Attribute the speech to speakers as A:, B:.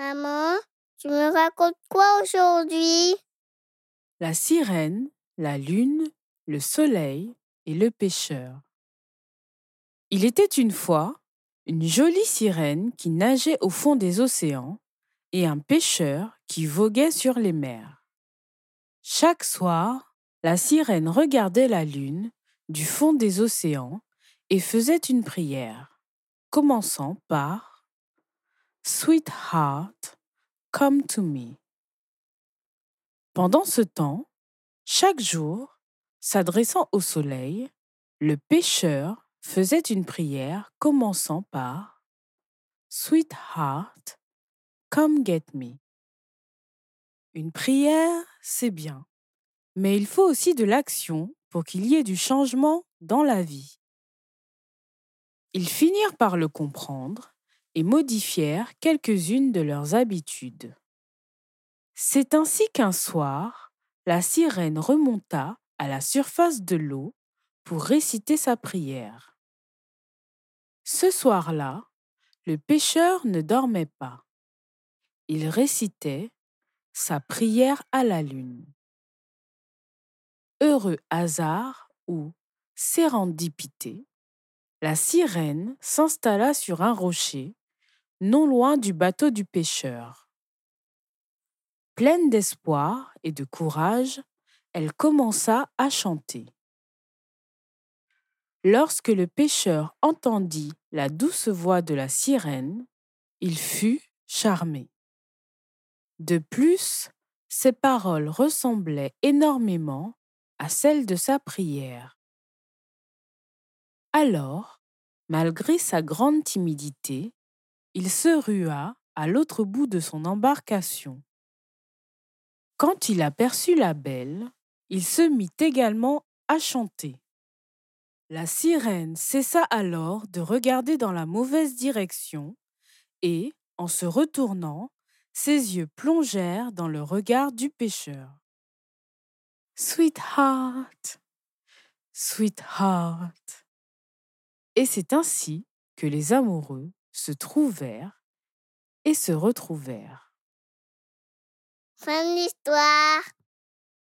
A: Maman, tu me racontes quoi aujourd'hui?
B: La sirène, la lune, le soleil et le pêcheur. Il était une fois une jolie sirène qui nageait au fond des océans et un pêcheur qui voguait sur les mers. Chaque soir, la sirène regardait la lune du fond des océans et faisait une prière, commençant par Sweetheart, come to me. Pendant ce temps, chaque jour, s'adressant au soleil, le pêcheur faisait une prière commençant par Sweetheart, come get me. Une prière, c'est bien, mais il faut aussi de l'action pour qu'il y ait du changement dans la vie. Ils finirent par le comprendre et modifièrent quelques-unes de leurs habitudes. C'est ainsi qu'un soir, la sirène remonta à la surface de l'eau pour réciter sa prière. Ce soir-là, le pêcheur ne dormait pas. Il récitait sa prière à la lune. Heureux hasard ou sérendipité, la sirène s'installa sur un rocher, non loin du bateau du pêcheur. Pleine d'espoir et de courage, elle commença à chanter. Lorsque le pêcheur entendit la douce voix de la sirène, il fut charmé. De plus, ses paroles ressemblaient énormément à celles de sa prière. Alors, malgré sa grande timidité, il se rua à l'autre bout de son embarcation. Quand il aperçut la belle, il se mit également à chanter. La sirène cessa alors de regarder dans la mauvaise direction et, en se retournant, ses yeux plongèrent dans le regard du pêcheur. Sweetheart, sweetheart. Et c'est ainsi que les amoureux se trouvèrent et se retrouvèrent.
A: Fin de l'histoire.